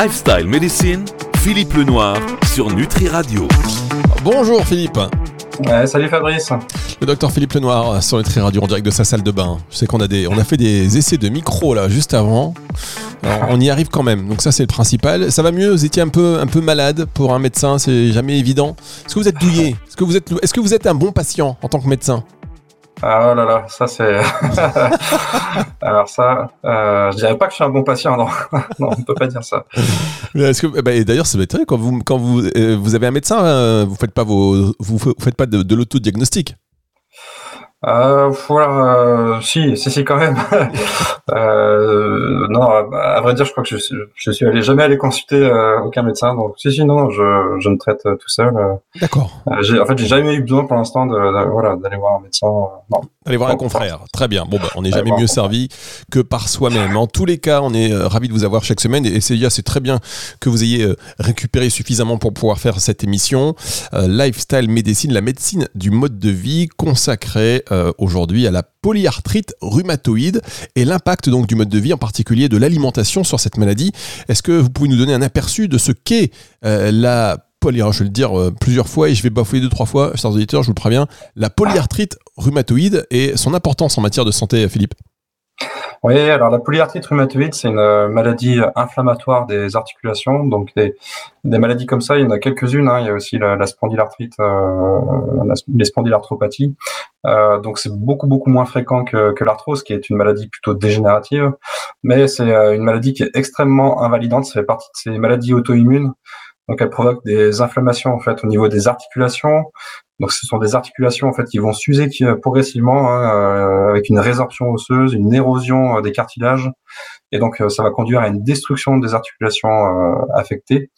Lifestyle Medicine, Philippe Lenoir sur Nutri Radio. Bonjour Philippe. salut Fabrice. Le docteur Philippe Lenoir sur Nutri Radio en direct de sa salle de bain. Je sais qu'on a, des, on a fait des essais de micro là juste avant. on y arrive quand même, donc ça c'est le principal. Ça va mieux, vous étiez un peu, un peu malade pour un médecin, c'est jamais évident. Est-ce que vous êtes douillé? Est-ce que, vous êtes, est-ce que vous êtes un bon patient en tant que médecin? Ah oh là là, ça c'est. Alors ça, euh, je dirais pas que je suis un bon patient, non, non, on peut pas dire ça. Est-ce que, bah, d'ailleurs, c'est très quand vous quand vous euh, vous avez un médecin, euh, vous faites pas vos vous, faites pas de, de l'autodiagnostic euh, voilà, euh, si, si, si, quand même. euh, non, à, vrai dire, je crois que je, je suis allé jamais aller consulter euh, aucun médecin. Donc, si, si, non, je, je me traite euh, tout seul. D'accord. en fait, j'ai jamais eu besoin pour l'instant de, voilà, d'aller voir un médecin. non. Aller voir un confrère. Très bien. Bon, bah, on n'est jamais mieux servi que par soi-même. En tous les cas, on est ravis de vous avoir chaque semaine. Et c'est très bien que vous ayez récupéré suffisamment pour pouvoir faire cette émission. Lifestyle Médecine, la médecine du mode de vie consacrée euh, aujourd'hui à la polyarthrite rhumatoïde et l'impact donc du mode de vie, en particulier de l'alimentation sur cette maladie. Est-ce que vous pouvez nous donner un aperçu de ce qu'est euh, la polyarthrite, je vais le dire euh, plusieurs fois et je vais bafouiller deux, trois fois, chers auditeurs, je vous le préviens, la polyarthrite rhumatoïde et son importance en matière de santé, Philippe? Oui, alors la polyarthrite rhumatoïde, c'est une euh, maladie inflammatoire des articulations. Donc des, maladies comme ça, il y en a quelques-unes. Hein. Il y a aussi la, spondylarthrite, euh, les spondylarthropathies. Euh, donc c'est beaucoup beaucoup moins fréquent que, l'arthrose, qui est une maladie plutôt dégénérative. Mais c'est euh, une maladie qui est extrêmement invalidante. Ça fait partie de ces maladies auto-immunes. Donc elle provoque des inflammations en fait au niveau des articulations, donc ce sont des articulations en fait qui vont s'user progressivement hein, euh, avec une résorption osseuse, une érosion euh, des cartilages, et donc euh, ça va conduire à une destruction des articulations affectées.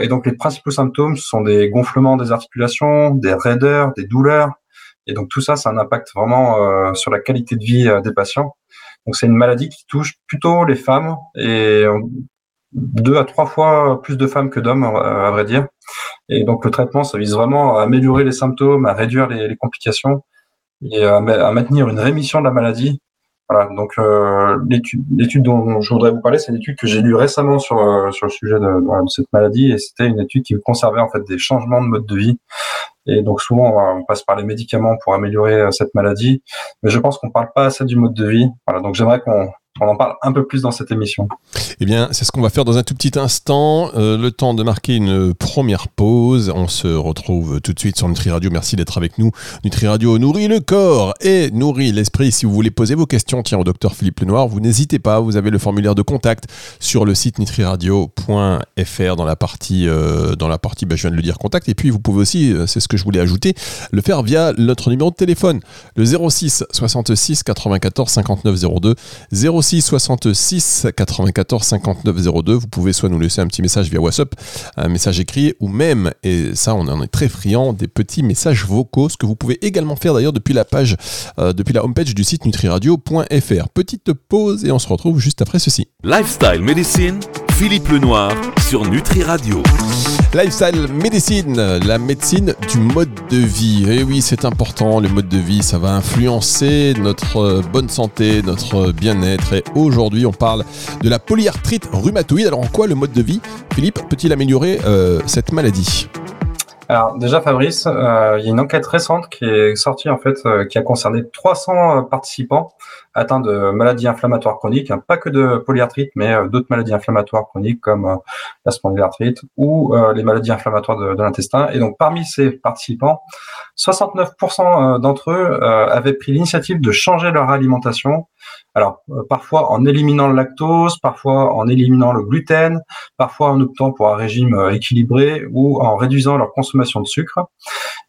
et donc les principaux symptômes sont des gonflements des articulations, des raideurs, des douleurs, et donc tout ça, ça a un impact vraiment sur la qualité de vie des patients. Donc c'est une maladie qui touche plutôt les femmes et deux à trois fois plus de femmes que d'hommes, à vrai dire. Et donc le traitement, ça vise vraiment à améliorer les symptômes, à réduire les, complications et à, maintenir une rémission de la maladie. Voilà, donc euh, l'étude dont je voudrais vous parler, c'est une étude que j'ai lue récemment sur, euh, sur le sujet de, cette maladie, et c'était une étude qui conservait en fait des changements de mode de vie. Et donc souvent, on passe par les médicaments pour améliorer euh, cette maladie, mais je pense qu'on parle pas assez du mode de vie. Voilà, donc j'aimerais qu'on on en parle un peu plus dans cette émission. Eh bien, c'est ce qu'on va faire dans un tout petit instant. Euh, le temps de marquer une première pause. On se retrouve tout de suite sur Nutri Radio. Merci d'être avec nous. Nutri Radio nourrit le corps et nourrit l'esprit. Si vous voulez poser vos questions, tiens, au docteur Philippe Lenoir, vous n'hésitez pas. Vous avez le formulaire de contact sur le site nutriradio.fr dans la partie, euh, dans la partie, ben, je viens de le dire, contact. Et puis, vous pouvez aussi, euh, c'est ce que je voulais ajouter, le faire via notre numéro de téléphone, le 06 66 94 59 02 06 06 66 94 59 02. Vous pouvez soit nous laisser un petit message via WhatsApp, un message écrit, ou même, et ça on en est très friand, des petits messages vocaux, ce que vous pouvez également faire d'ailleurs depuis la page, euh, depuis la homepage du site nutriradio.fr. Petite pause et on se retrouve juste après ceci. Lifestyle Medicine, Philippe Lenoir sur Nutri Radio. Lifestyle Medicine, la médecine du mode de vie. Et eh oui, c'est important, le mode de vie, ça va influencer notre euh, bonne santé, notre bien-être. Et aujourd'hui, on parle de la polyarthrite rhumatoïde. Alors en quoi le mode de vie, Philippe, peut-il améliorer euh, cette maladie? Alors déjà Fabrice, euh, il y a une enquête récente qui est sortie en fait, euh, qui a concerné 300 participants atteints de maladies inflammatoires chroniques, hein, pas que de polyarthrite, mais euh, d'autres maladies inflammatoires chroniques comme la spondylarthrite ou les maladies inflammatoires de, de l'intestin. Et donc parmi ces participants, 69% d'entre eux avaient pris l'initiative de changer leur alimentation alors, euh, parfois en éliminant le lactose, parfois en éliminant le gluten, parfois en optant pour un régime euh, équilibré ou en réduisant leur consommation de sucre.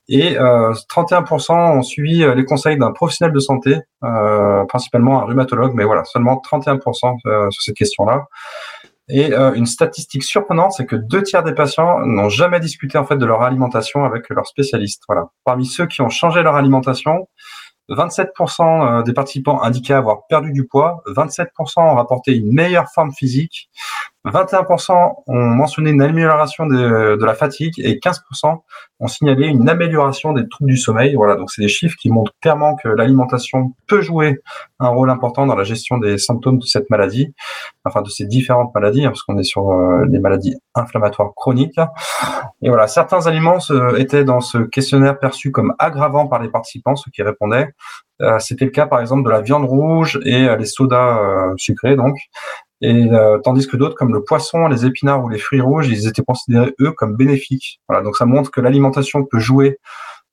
Et euh, 31% ont suivi euh, les conseils d'un professionnel de santé, euh, principalement un rhumatologue, mais voilà, seulement 31% sur cette question-là. Et une statistique surprenante, c'est que deux tiers des patients n'ont jamais discuté en fait de leur alimentation avec leur spécialiste. Voilà. Parmi ceux qui ont changé leur alimentation, 27% euh, des participants indiquaient avoir perdu du poids, 27% ont rapporté une meilleure forme physique 21% ont mentionné une amélioration de, de la fatigue et 15% ont signalé une amélioration des troubles du sommeil. Voilà, donc c'est des chiffres qui montrent clairement que l'alimentation peut jouer un rôle important dans la gestion des symptômes de cette maladie, enfin de ces différentes maladies, hein, parce qu'on est sur euh, les maladies inflammatoires chroniques. Et voilà, certains aliments étaient dans ce questionnaire perçus comme aggravants par les participants, ceux qui répondaient. Euh, c'était le cas par exemple de la viande rouge et euh, les sodas sucrés, donc. Et tandis que d'autres, comme le poisson, les épinards ou les fruits rouges, ils étaient considérés eux comme bénéfiques. Voilà, donc ça montre que l'alimentation peut jouer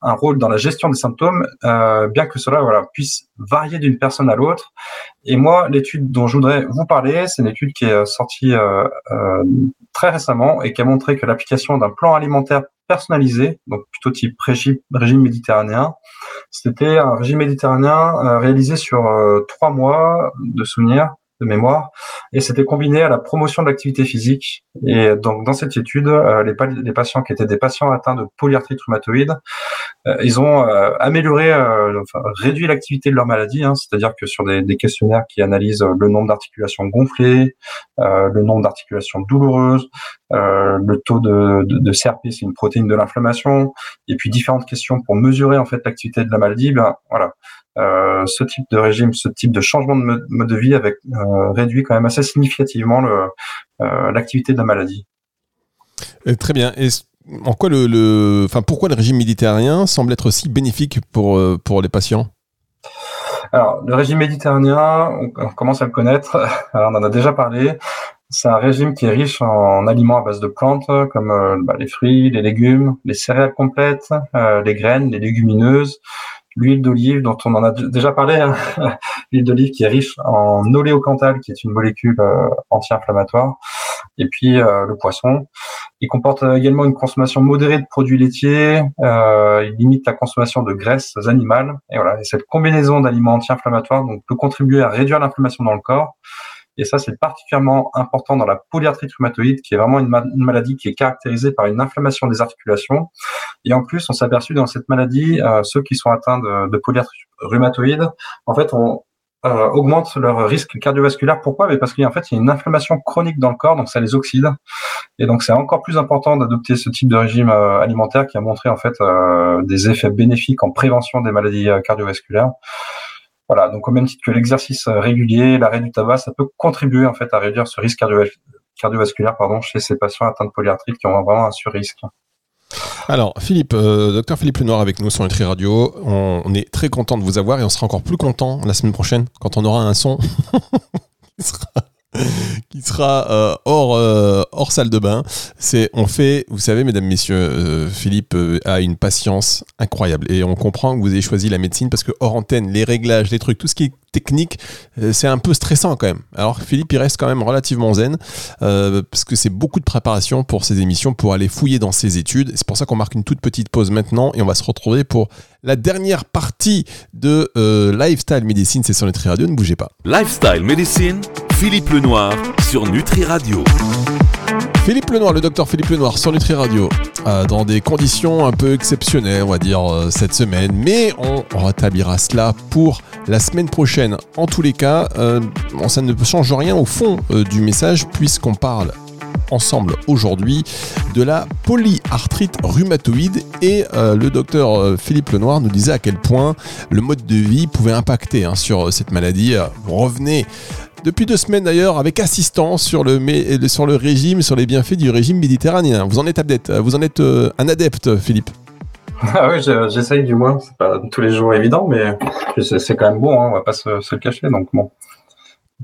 un rôle dans la gestion des symptômes, euh, bien que cela voilà, puisse varier d'une personne à l'autre. Et moi, l'étude dont je voudrais vous parler, c'est une étude qui est euh, sortie euh, euh, très récemment et qui a montré que l'application d'un plan alimentaire personnalisé, donc plutôt type régime, régime méditerranéen, c'était un régime méditerranéen euh, réalisé sur trois mois de souvenirs de mémoire, et c'était combiné à la promotion de l'activité physique. Et donc dans cette étude, euh, les, patients qui étaient des patients atteints de polyarthrite rhumatoïde, euh, ils ont euh, amélioré, réduit l'activité de leur maladie, hein, c'est-à-dire que sur des, questionnaires qui analysent le nombre d'articulations gonflées, le nombre d'articulations douloureuses, le taux de, de, de CRP, c'est une protéine de l'inflammation, et puis différentes questions pour mesurer en fait l'activité de la maladie, ben voilà euh, ce type de régime, ce type de changement de mode de vie avec euh, réduit quand même assez significativement euh, l'activité de la maladie. très bien. Et en quoi le, enfin, pourquoi le régime méditerranéen semble être si bénéfique pour, pour les patients? Alors, le régime méditerranéen, on, commence à le connaître. Alors, on en a déjà parlé. C'est un régime qui est riche en aliments à base de plantes, comme bah, les fruits, les légumes, les céréales complètes, les graines, les légumineuses, l'huile d'olive dont on en a déjà parlé, hein. l'huile d'olive qui est riche en oléocanthal, qui est une molécule euh, anti-inflammatoire, et puis euh, le poisson. Il comporte également une consommation modérée de produits laitiers, euh, il limite la consommation de graisses animales, et voilà. Et cette combinaison d'aliments anti-inflammatoires donc, peut contribuer à réduire l'inflammation dans le corps et ça, c'est particulièrement important dans la polyarthrite rhumatoïde, qui est vraiment une, maladie qui est caractérisée par une inflammation des articulations. Et en plus, on s'est aperçu dans cette maladie, euh, ceux qui sont atteints de, polyarthrite rhumatoïde, en fait, on euh, augmente leur risque cardiovasculaire. Pourquoi? Parce qu'en fait, il y a une inflammation chronique dans le corps, donc ça les oxyde. Et donc, c'est encore plus important d'adopter ce type de régime euh, alimentaire qui a montré en fait des effets bénéfiques en prévention des maladies cardiovasculaires. Voilà, donc au même titre que l'exercice euh, régulier, l'arrêt du tabac, ça peut contribuer en fait à réduire ce risque cardiovasculaire pardon, chez ces patients atteints de polyarthrite qui ont vraiment un sur-risque. Alors, Philippe, euh, docteur Philippe Lenoir avec nous sur Nutri Radio. On, est très content de vous avoir et on sera encore plus content la semaine prochaine quand on aura un son sera euh, hors, euh, hors salle de bain. C'est, on fait, vous savez, mesdames, messieurs, euh, Philippe a une patience incroyable et on comprend que vous avez choisi la médecine parce que hors antenne, les réglages, les trucs, tout ce qui est technique, c'est un peu stressant quand même. Alors Philippe, il reste quand même relativement zen parce que c'est beaucoup de préparation pour ces émissions, pour aller fouiller dans ses études. C'est pour ça qu'on marque une toute petite pause maintenant et on va se retrouver pour la dernière partie de Lifestyle Medicine. C'est sur Nutri Radio, ne bougez pas. Lifestyle Medicine Philippe Lenoir sur Nutri Radio. Philippe Lenoir, le docteur Philippe Lenoir sur Nutri Radio, euh, dans des conditions un peu exceptionnelles, on va dire, euh, cette semaine, mais on, rétablira cela pour la semaine prochaine. En tous les cas, euh, ça ne change rien au fond du message, puisqu'on parle ensemble aujourd'hui de la polyarthrite rhumatoïde et le docteur Philippe Lenoir nous disait à quel point le mode de vie pouvait impacter hein, sur cette maladie. Revenez depuis deux semaines d'ailleurs avec assistance sur le, sur le régime, sur les bienfaits du régime méditerranéen. Vous en êtes adepte, vous en êtes euh, un adepte, Philippe ah oui, j'essaye du moins. C'est pas tous les jours évident, mais c'est quand même bon. Hein, on va pas se, le cacher. Donc bon,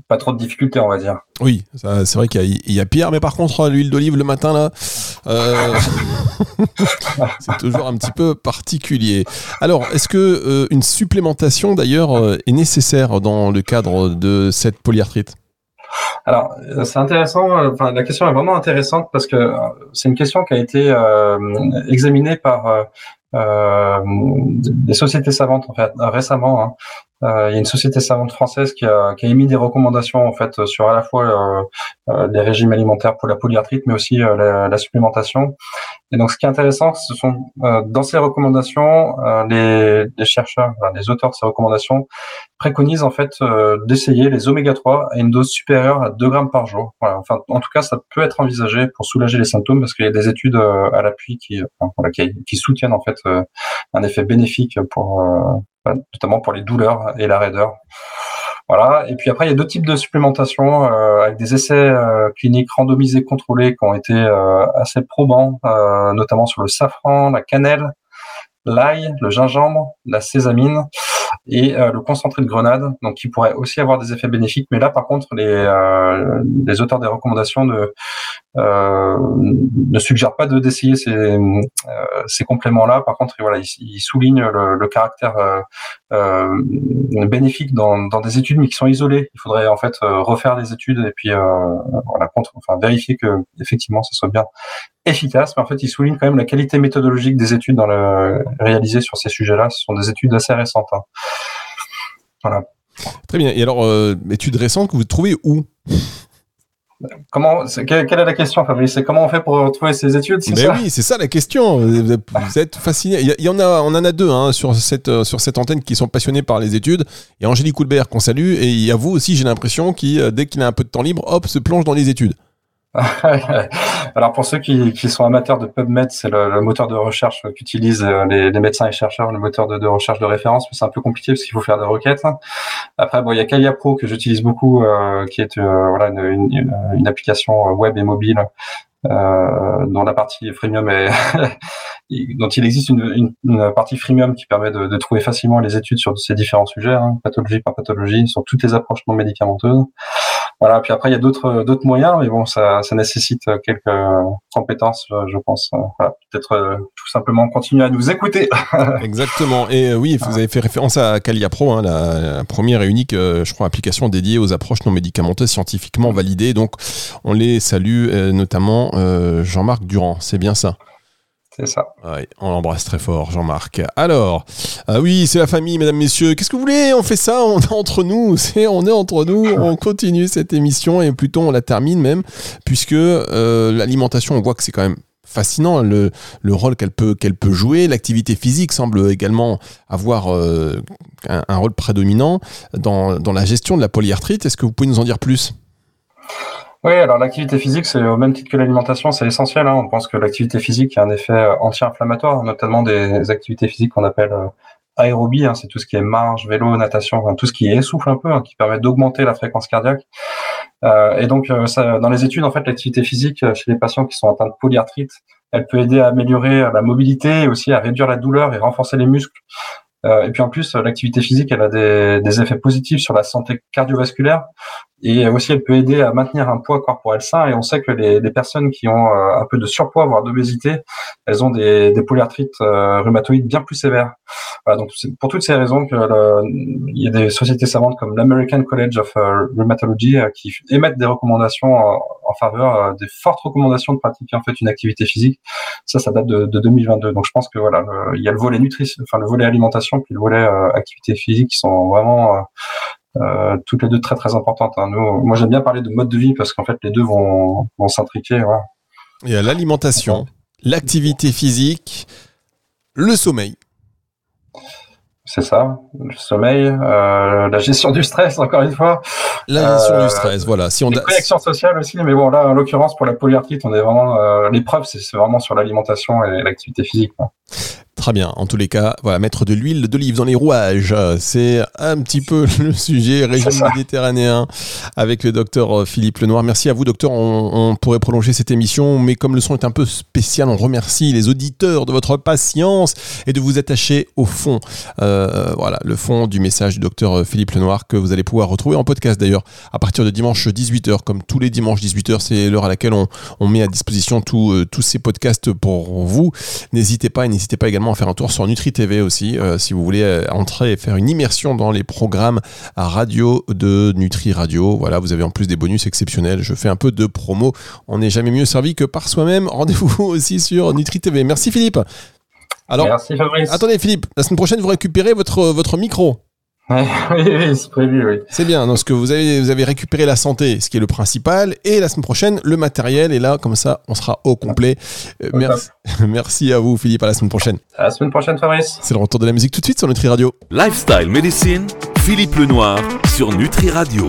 pas trop de difficultés, on va dire. Oui, c'est vrai qu'il y, a pire, mais par contre, l'huile d'olive le matin là, euh, c'est toujours un petit peu particulier. Alors, est-ce que euh, une supplémentation d'ailleurs euh, est nécessaire dans le cadre de cette polyarthrite? Alors, c'est intéressant. Enfin, la question est vraiment intéressante parce que c'est une question qui a été examinée par des sociétés savantes en fait récemment. Hein. Euh, il y a une société savante française qui a, qui émis des recommandations en fait sur à la fois euh, euh les régimes alimentaires pour la polyarthrite, mais aussi euh, la, la, supplémentation. Et donc, ce qui est intéressant, ce sont dans ces recommandations, les, les, chercheurs, les auteurs de ces recommandations préconisent en fait d'essayer les oméga 3 à une dose supérieure à 2 grammes par jour. Enfin, en tout cas, ça peut être envisagé pour soulager les symptômes parce qu'il y a des études à l'appui voilà, qui, soutiennent en fait un effet bénéfique pour notamment pour les douleurs et la raideur. Voilà. Et puis après, il y a deux types de supplémentation euh, avec des essais euh, cliniques randomisés contrôlés qui ont été euh, assez probants, notamment sur le safran, la cannelle, l'ail, le gingembre, la sésamine et euh, le concentré de grenade, donc qui pourrait aussi avoir des effets bénéfiques. Mais là, par contre, les, euh, les auteurs des recommandations ne, euh, ne suggèrent pas de d'essayer ces, ces compléments-là. Par contre, voilà, ils, ils soulignent le, le caractère euh, bénéfique dans, dans des études, mais qui sont isolées. Il faudrait en fait refaire des études et puis voilà, contre, enfin vérifier que effectivement, ça soit bien efficace, mais en fait, il souligne quand même la qualité méthodologique des études réalisées sur ces sujets-là. Ce sont des études assez récentes. Hein. Voilà. Très bien. Et alors, euh, études récentes que vous trouvez où? Comment, quelle, quelle, est la question, Fabrice? C'est comment on fait pour trouver ces études Mais oui, c'est ça la question. Vous êtes fasciné. Il y, en a, on en a deux hein, sur cette euh, sur cette antenne qui sont passionnés par les études. Il y a Angélique Coulbert qu'on salue et il y a vous aussi, j'ai l'impression, qui euh, dès qu'il a un peu de temps libre, hop, se plonge dans les études. Alors pour ceux qui, sont amateurs de PubMed, c'est le, le, moteur de recherche qu'utilisent euh, les, médecins et chercheurs, le moteur de, recherche de référence, mais c'est un peu compliqué parce qu'il faut faire des requêtes. Après, bon, il y a Kalia Pro que j'utilise beaucoup, euh, qui est euh, voilà une, application web et mobile euh, dont la partie freemium est dont il existe une, partie freemium qui permet de, de, trouver facilement les études sur ces différents sujets, hein, pathologie par pathologie, sur toutes les approches non médicamenteuses. Voilà. Puis après, il y a d'autres d'autres moyens, mais bon, ça, ça nécessite quelques compétences, je pense. Voilà. Peut-être euh, tout simplement continuer à nous écouter. Exactement. Et euh, oui, vous avez fait référence à Calia Pro, hein, la, la, première et unique, euh, je crois, application dédiée aux approches non médicamenteuses scientifiquement validées. Donc, on les salue, notamment Jean-Marc Durand. C'est bien ça. C'est on l'embrasse très fort, Jean-Marc. Alors, ah oui, c'est la famille, mesdames, messieurs. Qu'est-ce que vous voulez? On fait ça, on est entre nous. C'est, on est entre nous. On continue cette émission et plutôt on la termine même, puisque euh, l'alimentation, on voit que c'est quand même fascinant le, le rôle qu'elle peut, qu'elle peut jouer. L'activité physique semble également avoir euh, un, un, rôle prédominant dans, dans la gestion de la polyarthrite. Est-ce que vous pouvez nous en dire plus? Oui, alors l'activité physique, c'est au même titre que l'alimentation, c'est essentiel. Hein. On pense que l'activité physique a un effet euh, anti-inflammatoire, notamment des activités physiques qu'on appelle euh, aérobie, hein. c'est tout ce qui est marche, vélo, natation, tout ce qui essouffle un peu, hein, qui permet d'augmenter la fréquence cardiaque. Euh, et donc, dans les études, en fait, l'activité physique chez les patients qui sont atteints de polyarthrite, elle peut aider à améliorer la mobilité aussi à réduire la douleur et renforcer les muscles. Et puis en plus, l'activité physique, elle a des, effets positifs sur la santé cardiovasculaire. Et aussi, elle peut aider à maintenir un poids corporel sain. Et on sait que les, les personnes qui ont euh, un peu de surpoids, voire d'obésité, elles ont des, des polyarthrites euh, rhumatoïdes bien plus sévères. Voilà, donc c'est pour toutes ces raisons que le, il y a des sociétés savantes comme l'American College of euh, Rheumatology euh, qui émettent des recommandations en, faveur des fortes recommandations de pratiquer en fait une activité physique. Ça, ça date de, de 2022. Donc je pense que voilà, il y a le volet nutrition, enfin le volet alimentation puis le volet activité physique qui sont vraiment euh, toutes les deux très très importantes. Hein. Nous, moi j'aime bien parler de mode de vie parce qu'en fait les deux vont, vont s'intriquer. Il y a l'alimentation, l'activité physique, le sommeil. C'est ça, le sommeil, euh, la gestion du stress, encore une fois. La gestion euh, du stress, voilà. Si on les connexions sociales aussi, mais bon, là, en l'occurrence, pour la polyarthrite, on est vraiment, euh, l'épreuve, c'est vraiment sur l'alimentation et l'activité physique. Quoi. Très bien. En tous les cas, voilà, mettre de l'huile d'olive dans les rouages, c'est un petit peu le sujet régime méditerranéen avec le docteur euh, Philippe Lenoir. Merci à vous, docteur. On, on, pourrait prolonger cette émission, mais comme le son est un peu spécial, on remercie les auditeurs de votre patience et de vous attacher au fond. Euh, voilà, le fond du message du docteur Philippe Lenoir que vous allez pouvoir retrouver en podcast d'ailleurs à partir de dimanche 18h, comme tous les dimanches 18h, c'est l'heure à laquelle on, on, met à disposition tout, euh, tous ces podcasts pour vous. N'hésitez pas et n'hésitez pas également faire un tour sur Nutri TV aussi, euh, si vous voulez euh, entrer et faire une immersion dans les programmes à radio de Nutri Radio. Voilà, vous avez en plus des bonus exceptionnels. Je fais un peu de promo. On n'est jamais mieux servi que par soi-même. Rendez-vous aussi sur Nutri TV. Merci Philippe. Alors, Merci Fabrice. Attendez Philippe, la semaine prochaine vous récupérez votre, votre micro. oui, oui, c'est prévu, oui. C'est bien. Donc, ce que vous avez, vous avez récupéré la santé, ce qui est le principal, et la semaine prochaine, le matériel. Et là, comme ça, on sera au complet. Euh, merci, merci à vous, Philippe. À la semaine prochaine. À la semaine prochaine, Fabrice. C'est le retour de la musique tout de suite sur Nutri Radio. Lifestyle Medicine, Philippe Lenoir sur Nutri Radio.